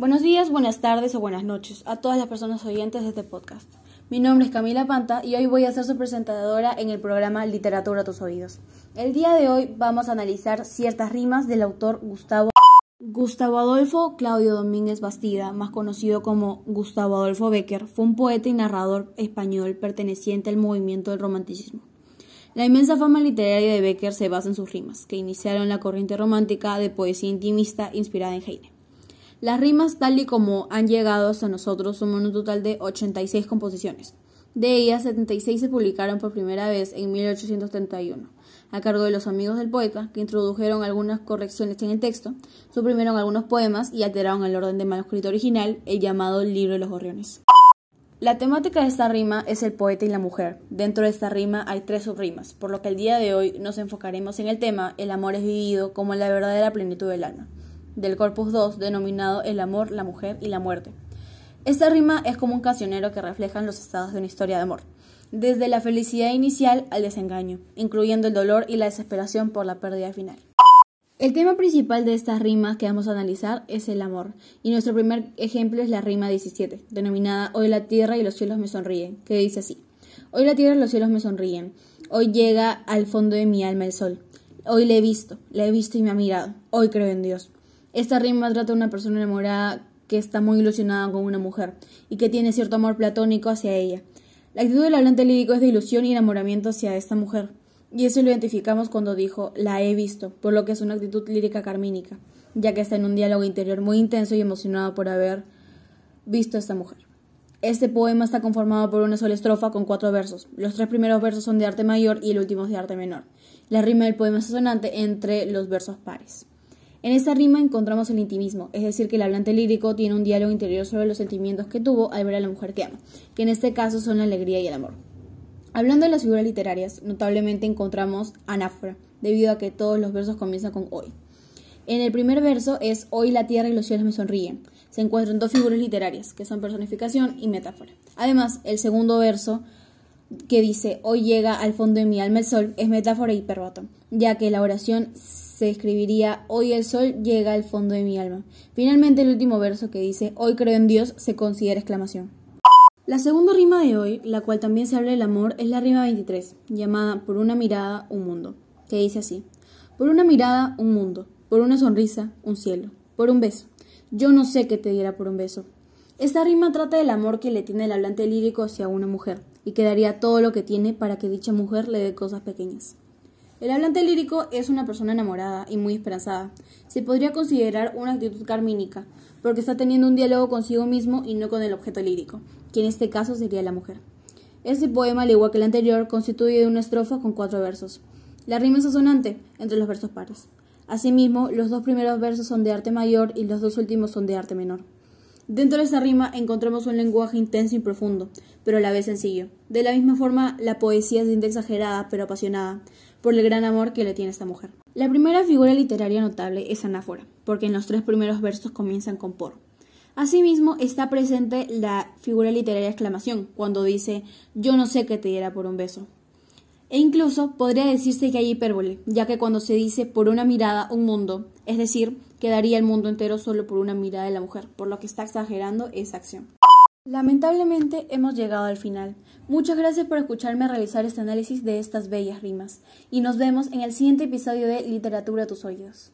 Buenos días, buenas tardes o buenas noches a todas las personas oyentes de este podcast. Mi nombre es Camila Panta y hoy voy a ser su presentadora en el programa Literatura a tus oídos. El día de hoy vamos a analizar ciertas rimas del autor Gustavo Gustavo Adolfo Claudio Domínguez Bastida, más conocido como Gustavo Adolfo Becker, fue un poeta y narrador español perteneciente al movimiento del romanticismo. La inmensa fama literaria de Becker se basa en sus rimas, que iniciaron la corriente romántica de poesía intimista inspirada en Heine. Las rimas, tal y como han llegado hasta nosotros, suman un total de 86 composiciones. De ellas, 76 se publicaron por primera vez en 1831, a cargo de los amigos del poeta, que introdujeron algunas correcciones en el texto, suprimieron algunos poemas y alteraron el orden de manuscrito original, el llamado Libro de los Gorriones. La temática de esta rima es el poeta y la mujer. Dentro de esta rima hay tres subrimas, por lo que el día de hoy nos enfocaremos en el tema El amor es vivido como la verdadera plenitud del alma, del corpus 2 denominado El amor, la mujer y la muerte. Esta rima es como un cancionero que refleja los estados de una historia de amor, desde la felicidad inicial al desengaño, incluyendo el dolor y la desesperación por la pérdida final. El tema principal de estas rimas que vamos a analizar es el amor, y nuestro primer ejemplo es la rima 17, denominada Hoy la tierra y los cielos me sonríen, que dice así. Hoy la tierra y los cielos me sonríen, hoy llega al fondo de mi alma el sol, hoy le he visto, le he visto y me ha mirado, hoy creo en Dios. Esta rima trata de una persona enamorada que está muy ilusionada con una mujer y que tiene cierto amor platónico hacia ella. La actitud del hablante lírico es de ilusión y enamoramiento hacia esta mujer, y eso lo identificamos cuando dijo la he visto, por lo que es una actitud lírica carmínica, ya que está en un diálogo interior muy intenso y emocionado por haber visto a esta mujer. Este poema está conformado por una sola estrofa con cuatro versos. Los tres primeros versos son de arte mayor y el último es de arte menor. La rima del poema es asonante entre los versos pares. En esta rima encontramos el intimismo, es decir, que el hablante lírico tiene un diálogo interior sobre los sentimientos que tuvo al ver a la mujer que ama, que en este caso son la alegría y el amor. Hablando de las figuras literarias, notablemente encontramos anáfora, debido a que todos los versos comienzan con hoy. En el primer verso es Hoy la tierra y los cielos me sonríen. Se encuentran dos figuras literarias, que son personificación y metáfora. Además, el segundo verso, que dice Hoy llega al fondo de mi alma el sol, es metáfora y hiperbato, ya que la oración se escribiría Hoy el sol llega al fondo de mi alma. Finalmente, el último verso, que dice Hoy creo en Dios, se considera exclamación. La segunda rima de hoy, la cual también se habla del amor, es la rima 23, llamada Por una mirada, un mundo, que dice así. Por una mirada, un mundo. Por una sonrisa, un cielo. Por un beso. Yo no sé qué te diera por un beso. Esta rima trata del amor que le tiene el hablante lírico hacia una mujer, y que daría todo lo que tiene para que dicha mujer le dé cosas pequeñas. El hablante lírico es una persona enamorada y muy esperanzada. Se podría considerar una actitud carmínica, porque está teniendo un diálogo consigo mismo y no con el objeto lírico, que en este caso sería la mujer. Este poema, al igual que el anterior, constituye una estrofa con cuatro versos. La rima es asonante entre los versos pares. Asimismo, los dos primeros versos son de arte mayor y los dos últimos son de arte menor. Dentro de esa rima encontramos un lenguaje intenso y profundo, pero a la vez sencillo. De la misma forma, la poesía es exagerada, pero apasionada, por el gran amor que le tiene esta mujer. La primera figura literaria notable es Anáfora, porque en los tres primeros versos comienzan con por. Asimismo, está presente la figura literaria exclamación, cuando dice yo no sé qué te diera por un beso. E incluso podría decirse que hay hipérbole, ya que cuando se dice por una mirada un mundo, es decir, quedaría el mundo entero solo por una mirada de la mujer, por lo que está exagerando esa acción. Lamentablemente hemos llegado al final. Muchas gracias por escucharme realizar este análisis de estas bellas rimas y nos vemos en el siguiente episodio de Literatura a tus oídos.